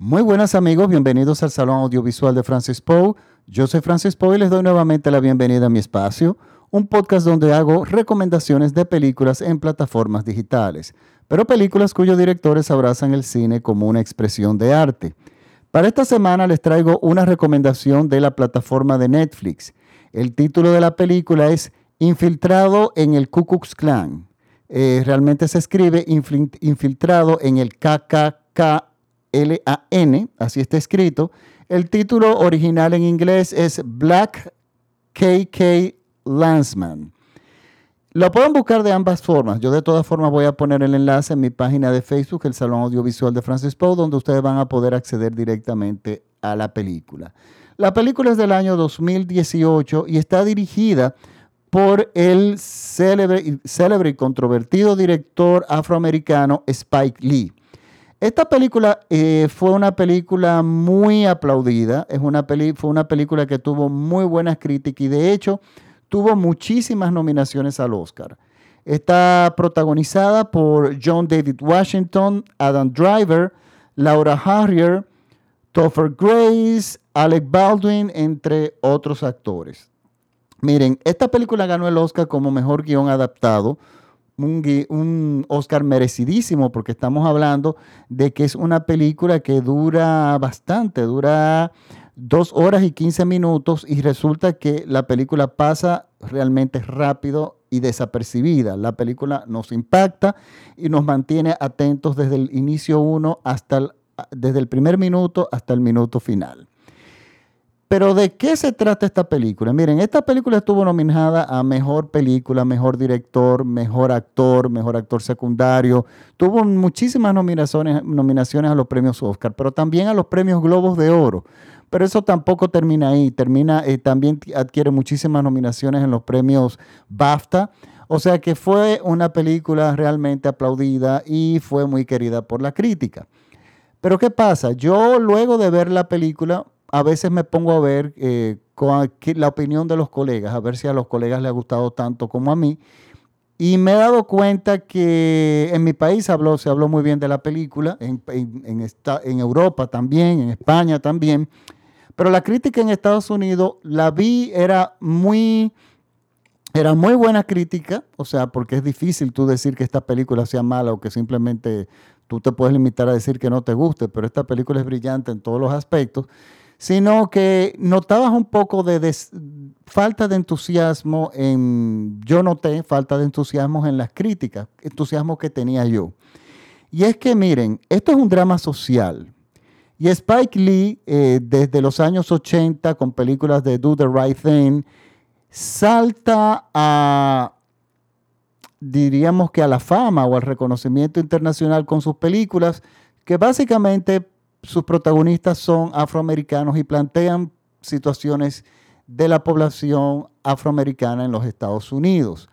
Muy buenas amigos, bienvenidos al Salón Audiovisual de Francis Poe. Yo soy Francis Poe y les doy nuevamente la bienvenida a mi espacio, un podcast donde hago recomendaciones de películas en plataformas digitales, pero películas cuyos directores abrazan el cine como una expresión de arte. Para esta semana les traigo una recomendación de la plataforma de Netflix. El título de la película es Infiltrado en el Ku Klan. Eh, realmente se escribe infiltrado en el KKK L-A-N, así está escrito. El título original en inglés es Black KK Landsman. Lo pueden buscar de ambas formas. Yo de todas formas voy a poner el enlace en mi página de Facebook, el Salón Audiovisual de Francis Poe, donde ustedes van a poder acceder directamente a la película. La película es del año 2018 y está dirigida por el célebre, célebre y controvertido director afroamericano Spike Lee. Esta película eh, fue una película muy aplaudida, es una fue una película que tuvo muy buenas críticas y de hecho tuvo muchísimas nominaciones al Oscar. Está protagonizada por John David Washington, Adam Driver, Laura Harrier, Topher Grace, Alec Baldwin, entre otros actores. Miren, esta película ganó el Oscar como mejor guion adaptado un, Oscar merecidísimo porque estamos hablando de que es una película que dura bastante, dura dos horas y quince minutos y resulta que la película pasa realmente rápido y desapercibida. La película nos impacta y nos mantiene atentos desde el inicio uno hasta desde el primer minuto hasta el minuto final. Pero ¿de qué se trata esta película? Miren, esta película estuvo nominada a Mejor Película, Mejor Director, Mejor Actor, Mejor Actor Secundario. Tuvo muchísimas nominaciones, nominaciones a los premios Oscar, pero también a los premios Globos de Oro. Pero eso tampoco termina ahí. Termina, eh, también adquiere muchísimas nominaciones en los premios BAFTA. O sea que fue una película realmente aplaudida y fue muy querida por la crítica. Pero ¿qué pasa? Yo luego de ver la película a veces me pongo a ver eh, la opinión de los colegas, a ver si a los colegas les ha gustado tanto como a mí. Y me he dado cuenta que en mi país habló, se habló muy bien de la película, en, en Europa también, en España también. Pero la crítica en Estados Unidos la vi, era muy, era muy buena crítica, o sea, porque es difícil tú decir que esta película sea mala o que simplemente tú te puedes limitar a decir que no te guste, pero esta película es brillante en todos los aspectos sino que notabas un poco de falta de entusiasmo en, yo noté falta de entusiasmo en las críticas, entusiasmo que tenía yo. Y es que miren, esto es un drama social. Y Spike Lee, eh, desde los años 80, con películas de Do the Right Thing, salta a, diríamos que a la fama o al reconocimiento internacional con sus películas, que básicamente sus protagonistas son afroamericanos y plantean situaciones de la población afroamericana en los Estados Unidos.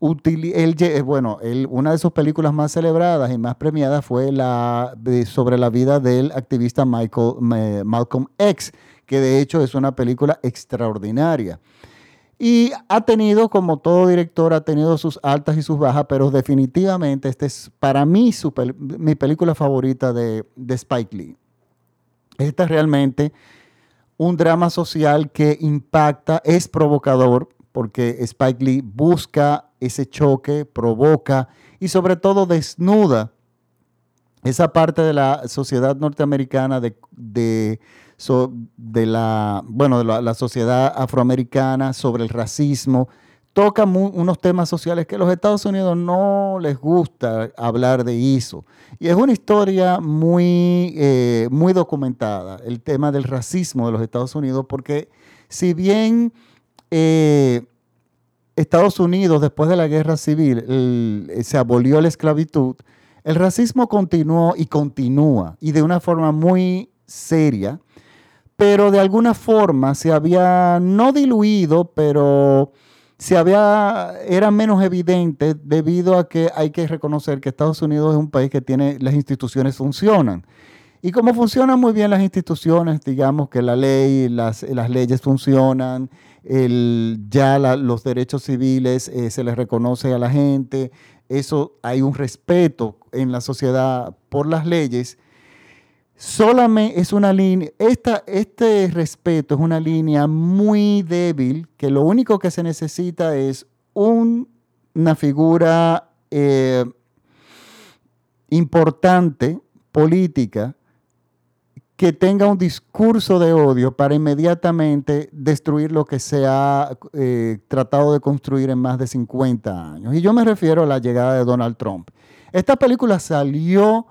Eh, bueno, una de sus películas más celebradas y más premiadas fue la sobre la vida del activista Michael, Malcolm X, que de hecho es una película extraordinaria. Y ha tenido, como todo director, ha tenido sus altas y sus bajas, pero definitivamente esta es para mí mi película favorita de Spike Lee. Este es realmente un drama social que impacta, es provocador, porque Spike Lee busca ese choque, provoca y sobre todo desnuda esa parte de la sociedad norteamericana, de, de, la, bueno, de la sociedad afroamericana, sobre el racismo, toca unos temas sociales que a los Estados Unidos no les gusta hablar de eso. Y es una historia muy, eh, muy documentada, el tema del racismo de los Estados Unidos, porque si bien eh, Estados Unidos, después de la guerra civil, se abolió la esclavitud, el racismo continuó y continúa, y de una forma muy seria, pero de alguna forma se había no diluido, pero se había, era menos evidente debido a que hay que reconocer que Estados Unidos es un país que tiene, las instituciones funcionan. Y como funcionan muy bien las instituciones, digamos que la ley, las, las leyes funcionan, el, ya los derechos civiles eh, se les reconoce a la gente, eso hay un respeto en la sociedad por las leyes, solamente es una línea, esta, este respeto es una línea muy débil, que lo único que se necesita es una figura eh, importante, política, que tenga un discurso de odio para inmediatamente destruir lo que se ha eh, tratado de construir en más de 50 años. Y yo me refiero a la llegada de Donald Trump. Esta película salió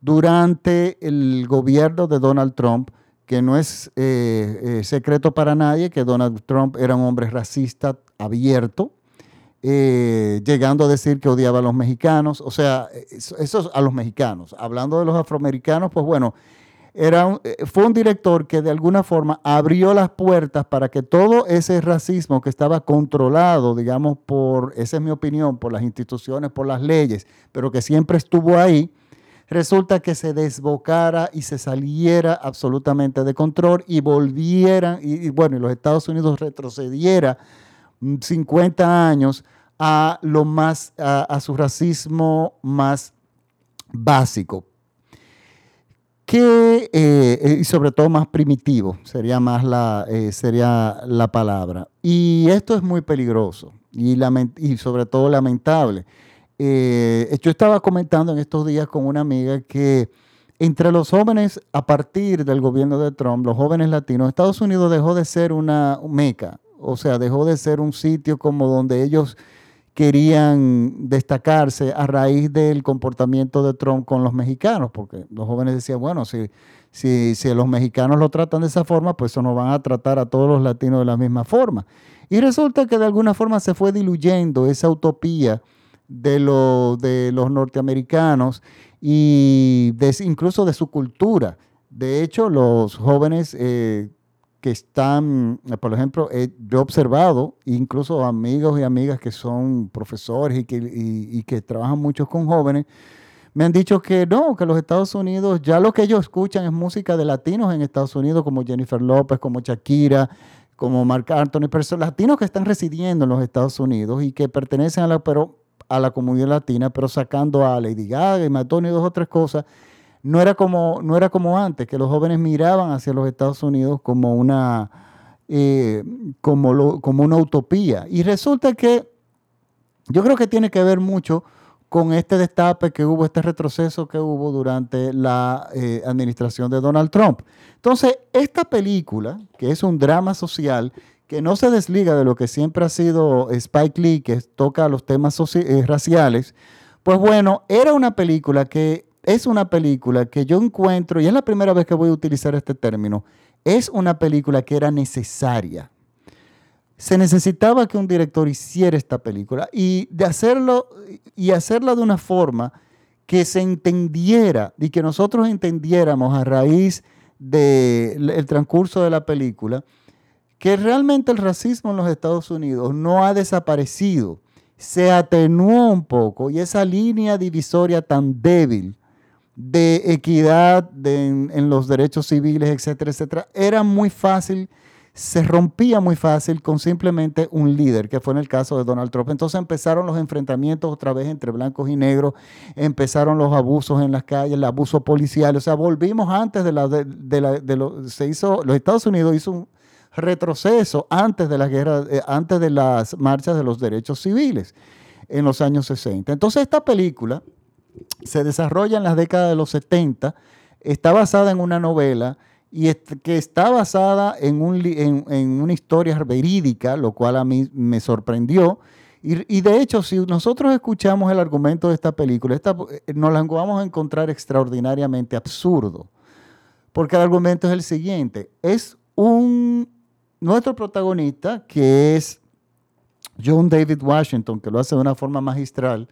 durante el gobierno de Donald Trump, que no es eh, eh, secreto para nadie que Donald Trump era un hombre racista abierto, llegando a decir que odiaba a los mexicanos, o sea, eso, a los mexicanos. Hablando de los afroamericanos, pues bueno, era eh, fue un director que de alguna forma abrió las puertas para que todo ese racismo que estaba controlado, digamos, por, esa es mi opinión, por las instituciones, por las leyes, pero que siempre estuvo ahí, resulta que se desbocara y se saliera absolutamente de control y volvieran, y, bueno, y los Estados Unidos retrocediera 50 mm, años a lo más, a su racismo más básico que, eh, eh, y sobre todo más primitivo, sería más la, eh, sería la palabra. Y esto es muy peligroso y, y sobre todo lamentable. Yo estaba comentando en estos días con una amiga que entre los jóvenes, a partir del gobierno de Trump, los jóvenes latinos, Estados Unidos dejó de ser una meca, o sea, dejó de ser un sitio como donde ellos querían destacarse a raíz del comportamiento de Trump con los mexicanos, porque los jóvenes decían, bueno, si, si, si los mexicanos lo tratan de esa forma, pues eso nos van a tratar a todos los latinos de la misma forma. Y resulta que de alguna forma se fue diluyendo esa utopía de, de los norteamericanos y incluso de su cultura. De hecho, los jóvenes eh, que están, por ejemplo, yo he observado, incluso amigos y amigas que son profesores y que, y, que trabajan mucho con jóvenes, me han dicho que no, que los Estados Unidos, ya lo que ellos escuchan es música de latinos en Estados Unidos, como Jennifer López, como Shakira, como Marc Anthony, personas latinos que están residiendo en los Estados Unidos y que pertenecen a la, pero, a la comunidad latina, pero sacando a Lady Gaga y Madonna y dos o tres cosas no era como, no era como antes, que los jóvenes miraban hacia los Estados Unidos como una, eh, como, como una utopía. Y resulta que yo creo que tiene que ver mucho con este destape que hubo, este retroceso que hubo durante la eh, administración de Donald Trump. Entonces, esta película, que es un drama social, que no se desliga de lo que siempre ha sido Spike Lee, que toca los temas eh, raciales, pues bueno, era una película que es una película que yo encuentro, y es la primera vez que voy a utilizar este término, es una película que era necesaria. Se necesitaba que un director hiciera esta película y de hacerlo y hacerla de una forma que se entendiera y que nosotros entendiéramos a raíz del transcurso de la película que realmente el racismo en los Estados Unidos no ha desaparecido, se atenuó un poco y esa línea divisoria tan débil de equidad en, los derechos civiles, etcétera, etcétera, era muy fácil, se rompía muy fácil con simplemente un líder, que fue en el caso de Donald Trump. Entonces empezaron los enfrentamientos otra vez entre blancos y negros, empezaron los abusos en las calles, el abuso policial, o sea, volvimos antes de la, de, de lo, se hizo, los Estados Unidos hizo un retroceso antes de la guerra, eh, antes de las marchas de los derechos civiles en los años 60. Entonces esta película se desarrolla en las décadas de los 70, está basada en una novela y que está basada en, una historia verídica, lo cual a mí me sorprendió. Y, de hecho, si nosotros escuchamos el argumento de esta película, eh, nos la vamos a encontrar extraordinariamente absurdo. Porque el argumento es el siguiente. Es un, nuestro protagonista, que es John David Washington, que lo hace de una forma magistral,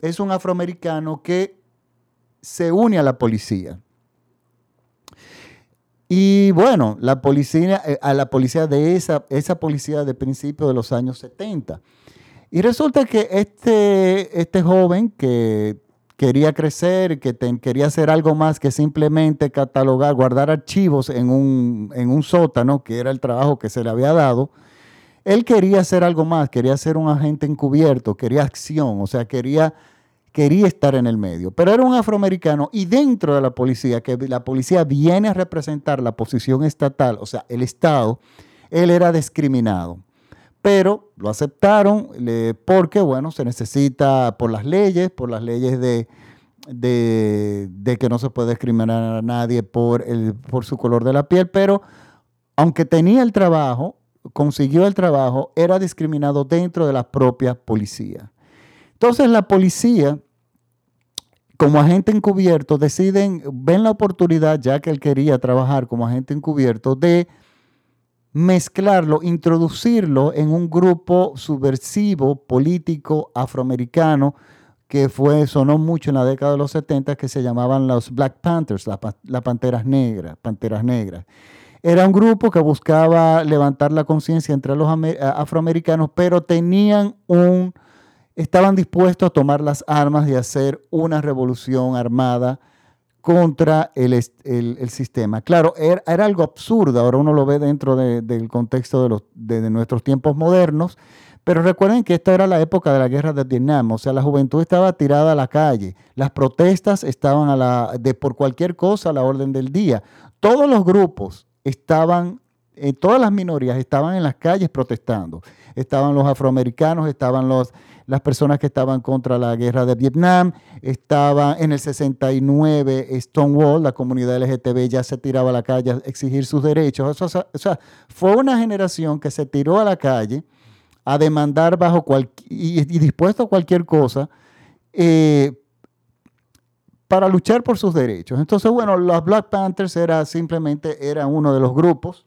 es un afroamericano que se une a la policía. Y bueno, la policía, eh, a la policía de esa, esa policía de principios de los años 70. Y resulta que este, este joven que quería crecer, que quería hacer algo más que simplemente catalogar, guardar archivos en un, en un sótano, que era el trabajo que se le había dado, él quería hacer algo más, quería ser un agente encubierto, quería acción, o sea, quería quería estar en el medio, pero era un afroamericano y dentro de la policía, que la policía viene a representar la posición estatal, o sea, el Estado, él era discriminado. Pero lo aceptaron porque, bueno, se necesita por las leyes, por las leyes de, de, que no se puede discriminar a nadie por, el, por su color de la piel, pero aunque tenía el trabajo, consiguió el trabajo, era discriminado dentro de la propia policía. Entonces la policía, como agente encubierto, deciden, ven la oportunidad, ya que él quería trabajar como agente encubierto, de mezclarlo, introducirlo en un grupo subversivo político afroamericano que fue, sonó mucho en la década de los 70, que se llamaban los Black Panthers, las panteras negras, panteras negras. Era un grupo que buscaba levantar la conciencia entre los afroamericanos, pero tenían un, estaban dispuestos a tomar las armas y hacer una revolución armada contra el, sistema. Claro, era, algo absurdo, ahora uno lo ve dentro del contexto de, los, de, nuestros tiempos modernos, pero recuerden que esta era la época de la guerra de Vietnam, o sea, la juventud estaba tirada a la calle, las protestas estaban a la, de por cualquier cosa a la orden del día. Todos los grupos estaban, eh, todas las minorías estaban en las calles protestando. Estaban los afroamericanos, estaban los, las personas que estaban contra la guerra de Vietnam, estaban en el 69 Stonewall, la comunidad LGTB ya se tiraba a la calle a exigir sus derechos. O sea, fue una generación que se tiró a la calle a demandar bajo cualquier, y, dispuesto a cualquier cosa eh, para luchar por sus derechos. Entonces, bueno, los Black Panthers era simplemente era uno de los grupos.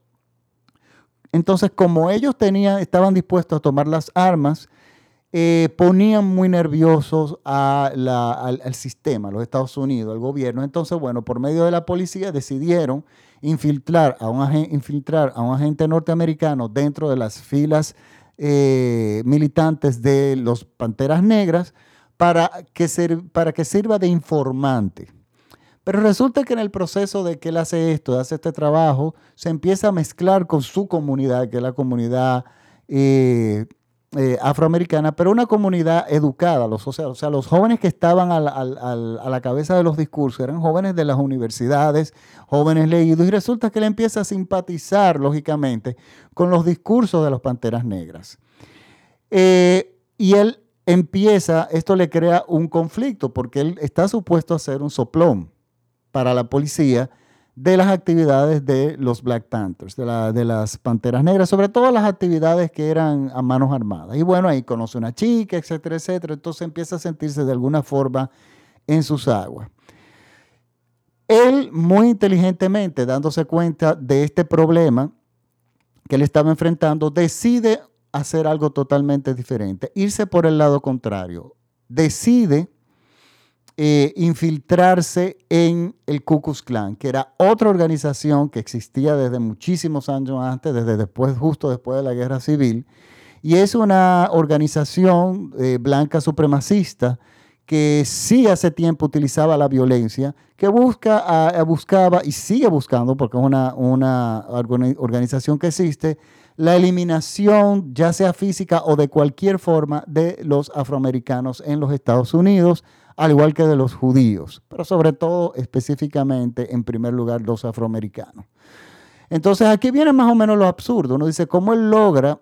Entonces, como ellos tenían, estaban dispuestos a tomar las armas, eh, ponían muy nerviosos al, al, sistema, los Estados Unidos, al gobierno. Entonces, bueno, por medio de la policía decidieron infiltrar a un, infiltrar a un agente norteamericano dentro de las filas eh, militantes de los Panteras Negras para que, para que sirva de informante. Pero resulta que en el proceso de que él hace esto, hace este trabajo, se empieza a mezclar con su comunidad, que es la comunidad eh, eh, afroamericana, pero una comunidad educada. Los, o, sea, los jóvenes que estaban a la, cabeza de los discursos eran jóvenes de las universidades, jóvenes leídos, y resulta que él empieza a simpatizar, lógicamente, con los discursos de los Panteras Negras. Eh, y él empieza, esto le crea un conflicto porque él está supuesto a ser un soplón para la policía de las actividades de los Black Panthers, de, de, las Panteras Negras, sobre todo las actividades que eran a manos armadas. Y bueno, ahí conoce una chica, etcétera, etcétera. Entonces empieza a sentirse de alguna forma en sus aguas. Él, muy inteligentemente, dándose cuenta de este problema que él estaba enfrentando, decide hacer algo totalmente diferente, irse por el lado contrario. Decide eh, infiltrarse en el Ku Klux Klan, que era otra organización que existía desde muchísimos años antes, desde después, justo después de la Guerra Civil, y es una organización eh, blanca supremacista que sí hace tiempo utilizaba la violencia, que busca, buscaba y sigue buscando, porque es una, una organización que existe, la eliminación, ya sea física o de cualquier forma, de los afroamericanos en los Estados Unidos, al igual que de los judíos, pero sobre todo específicamente, en primer lugar, los afroamericanos. Entonces aquí viene más o menos lo absurdo. Uno dice, ¿cómo él logra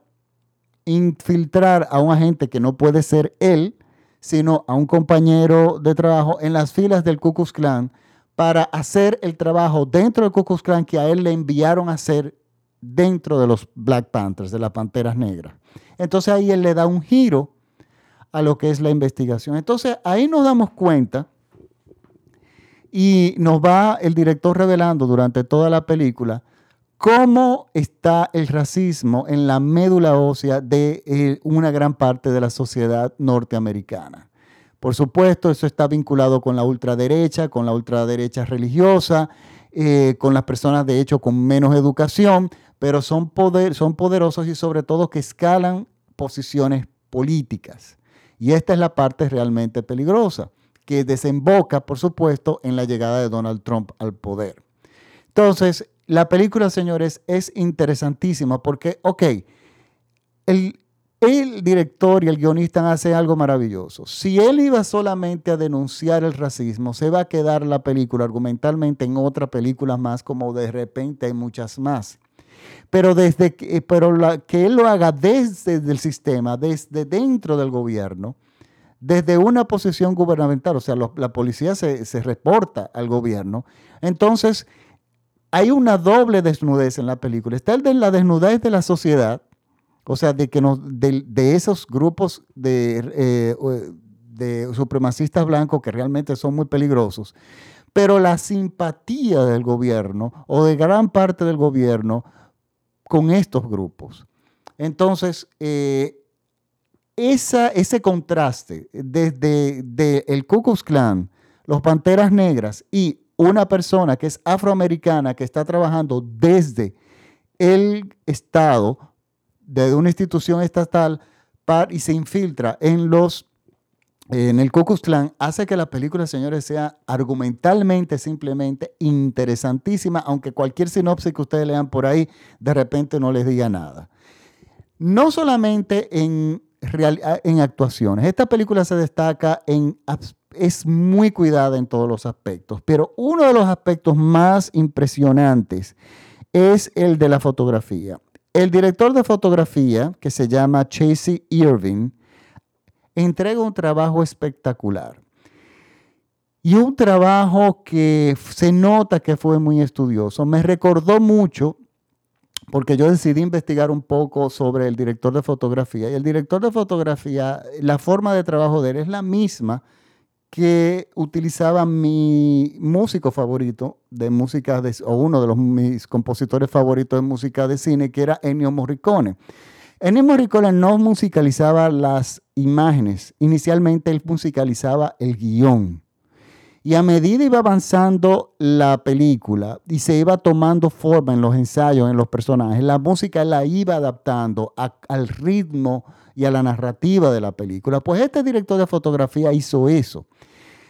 infiltrar a un agente que no puede ser él, sino a un compañero de trabajo en las filas del Ku Klux Klan para hacer el trabajo dentro del Ku Klux Klan que a él le enviaron a hacer dentro de los Black Panthers, de las Panteras Negras. Entonces ahí él le da un giro a lo que es la investigación. Entonces ahí nos damos cuenta y nos va el director revelando durante toda la película cómo está el racismo en la médula ósea de eh, una gran parte de la sociedad norteamericana. Por supuesto, eso está vinculado con la ultraderecha, con la ultraderecha religiosa, eh, con las personas de hecho con menos educación, pero son, son poderosos y sobre todo que escalan posiciones políticas. Y esta es la parte realmente peligrosa, que desemboca, por supuesto, en la llegada de Donald Trump al poder. Entonces, la película, señores, es interesantísima porque, ok, el, director y el guionista hacen algo maravilloso. Si él iba solamente a denunciar el racismo, se va a quedar la película argumentalmente en otra película más, como de repente hay muchas más. Pero, desde que, pero que él lo haga desde el sistema, desde dentro del gobierno, desde una posición gubernamental, o sea, la policía se, se reporta al gobierno. Entonces, hay una doble desnudez en la película. Está el de la desnudez de la sociedad, o sea, de, que de, esos grupos eh, de supremacistas blancos que realmente son muy peligrosos, pero la simpatía del gobierno o de gran parte del gobierno con estos grupos. Entonces, eh, esa, ese contraste desde de el Ku Klux Klan, los Panteras Negras y una persona que es afroamericana que está trabajando desde el Estado de una institución estatal y se infiltra en los en el Ku Klux hace que la película, señores, sea argumentalmente simplemente interesantísima, aunque cualquier sinopsis que ustedes lean por ahí de repente no les diga nada. No solamente en, en actuaciones, esta película se destaca en es muy cuidada en todos los aspectos, pero uno de los aspectos más impresionantes es el de la fotografía. El director de fotografía, que se llama Chasey Irving, entrega un trabajo espectacular. Y un trabajo que se nota que fue muy estudioso. Me recordó mucho, porque yo decidí investigar un poco sobre el director de fotografía. Y el director de fotografía, la forma de trabajo de él es la misma que utilizaba mi músico favorito de música, o uno de los, mis compositores favoritos de música de cine, que era Ennio Morricone. Ennio Morricone no musicalizaba las imágenes, inicialmente él musicalizaba el guion. Y a medida iba avanzando la película y se iba tomando forma en los ensayos, en los personajes, la música la iba adaptando al ritmo y a la narrativa de la película. Pues este director de fotografía hizo eso.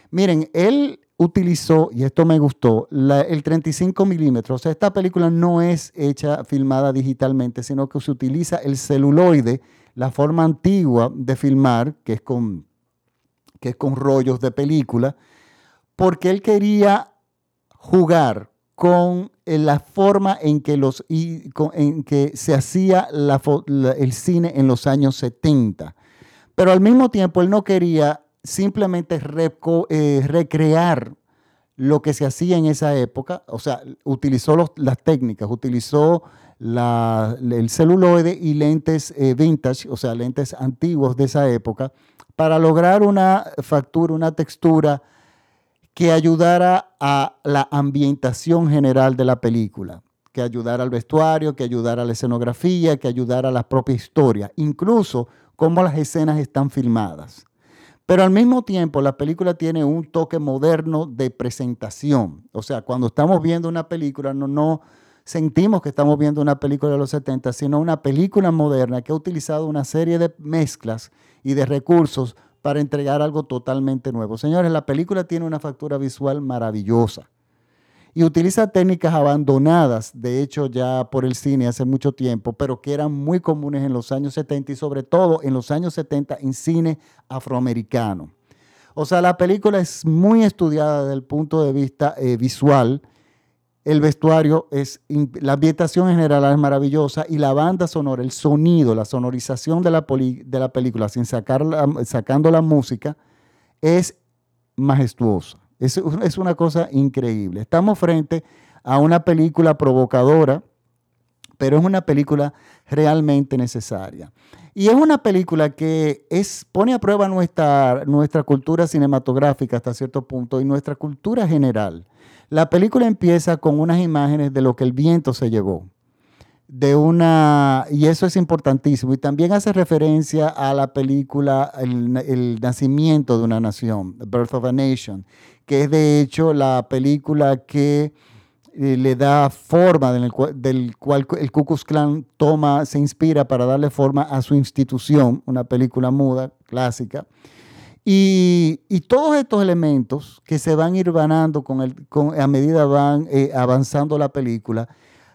Miren, él utilizó, y esto me gustó, el 35 milímetros. O sea, esta película no es hecha, filmada digitalmente, sino que se utiliza el celuloide, la forma antigua de filmar, que es con, que es con rollos de película, porque él quería jugar con eh, la forma en que, los, en que se hacía el cine en los años 70. Pero al mismo tiempo él no quería simplemente eh, recrear lo que se hacía en esa época, o sea, utilizó las técnicas, utilizó el celuloide y lentes eh, vintage, o sea, lentes antiguos de esa época, para lograr una factura, una textura que ayudara a la ambientación general de la película, que ayudara al vestuario, que ayudara a la escenografía, que ayudara a la propia historia, incluso cómo las escenas están filmadas. Pero al mismo tiempo la película tiene un toque moderno de presentación. O sea, cuando estamos viendo una película no, no sentimos que estamos viendo una película de los 70, sino una película moderna que ha utilizado una serie de mezclas y de recursos para entregar algo totalmente nuevo. Señores, la película tiene una factura visual maravillosa y utiliza técnicas abandonadas, de hecho ya por el cine hace mucho tiempo, pero que eran muy comunes en los años 70 y sobre todo en los años 70 en cine afroamericano. O sea, la película es muy estudiada desde el punto de vista eh, visual. El vestuario es, la ambientación en general es maravillosa y la banda sonora, el sonido, la sonorización de la, película, sin sacar sacando la música, es majestuosa. Es, una cosa increíble. Estamos frente a una película provocadora, pero es una película realmente necesaria. Y es una película que pone a prueba nuestra, nuestra cultura cinematográfica hasta cierto punto y nuestra cultura general. La película empieza con unas imágenes de lo que el viento se llevó de una, y eso es importantísimo, y también hace referencia a la película el, nacimiento de una nación, The Birth of a Nation, que es de hecho la película que eh, le da forma, del cual, del cual el Ku Klux Klan toma, se inspira para darle forma a su institución, una película muda, clásica. Y, todos estos elementos que se van ir con el, con, a medida van eh, avanzando la película,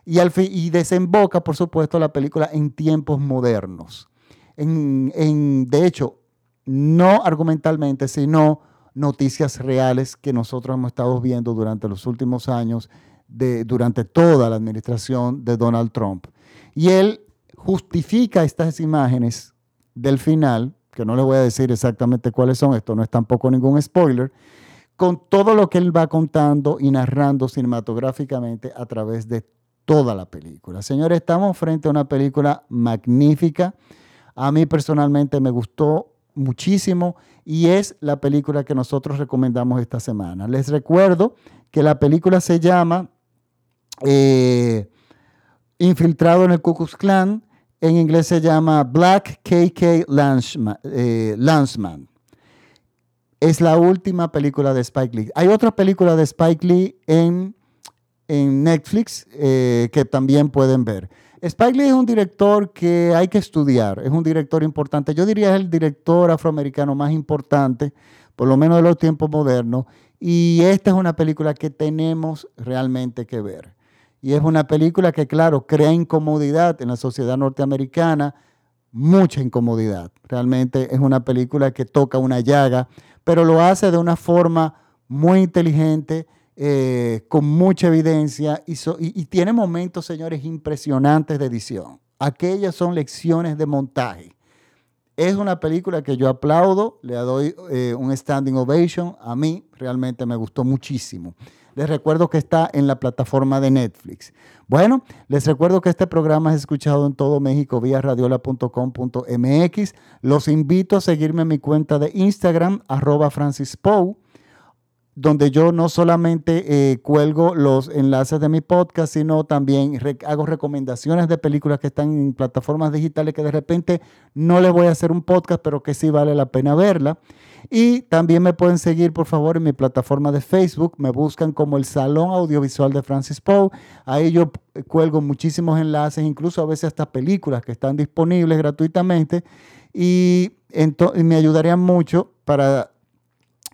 y, al y desemboca, por supuesto, la película en tiempos modernos. en, de hecho, no argumentalmente, sino noticias reales que nosotros hemos estado viendo durante los últimos años, de, durante toda la administración de Donald Trump. Y él justifica estas imágenes del final, que no les voy a decir exactamente cuáles son, esto no es tampoco ningún spoiler, con todo lo que él va contando y narrando cinematográficamente a través de toda la película. Señores, estamos frente a una película magnífica. A mí personalmente me gustó muchísimo y es la película que nosotros recomendamos esta semana. Les recuerdo que la película se llama eh, Infiltrado en el Ku Klux Klan. En inglés se llama Black KK eh, Landsman. Es la última película de Spike Lee. Hay otra película de Spike Lee en, en Netflix eh, que también pueden ver. Spike Lee es un director que hay que estudiar, es un director importante. Yo diría es el director afroamericano más importante, por lo menos de los tiempos modernos. Y esta es una película que tenemos realmente que ver. Y es una película que, claro, crea incomodidad en la sociedad norteamericana, mucha incomodidad. Realmente es una película que toca una llaga, pero lo hace de una forma muy inteligente, eh, con mucha evidencia y, tiene momentos, señores, impresionantes de edición. Aquellas son lecciones de montaje. Es una película que yo aplaudo, le doy eh, un standing ovation. A mí realmente me gustó muchísimo. Les recuerdo que está en la plataforma de Netflix. Bueno, les recuerdo que este programa es escuchado en todo México vía radiola.com.mx. Los invito a seguirme en mi cuenta de Instagram, arroba Francis donde yo no solamente eh, cuelgo los enlaces de mi podcast, sino también hago recomendaciones de películas que están en plataformas digitales que de repente no les voy a hacer un podcast, pero que sí vale la pena verla. Y también me pueden seguir, por favor, en mi plataforma de Facebook. Me buscan como el Salón Audiovisual de Francis Poe. Ahí yo cuelgo muchísimos enlaces, incluso a veces hasta películas que están disponibles gratuitamente. Y, me ayudarían mucho para...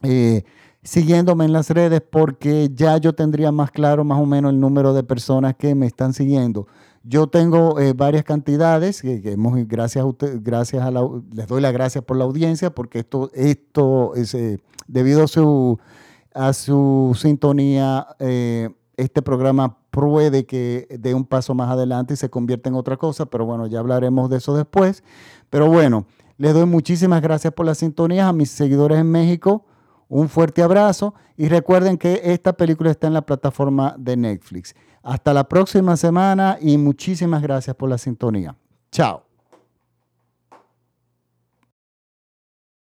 Eh, siguiéndome en las redes porque ya yo tendría más claro más o menos el número de personas que me están siguiendo. Yo tengo eh, varias cantidades, que, hemos, gracias a usted, gracias a la, les doy las gracias por la audiencia, porque esto, esto es, eh, debido a su, a su sintonía, eh, este programa puede que dé un paso más adelante y se convierta en otra cosa, pero bueno, ya hablaremos de eso después. Pero bueno, les doy muchísimas gracias por la sintonía a mis seguidores en México un fuerte abrazo y recuerden que esta película está en la plataforma de Netflix. Hasta la próxima semana y muchísimas gracias por la sintonía. Chao.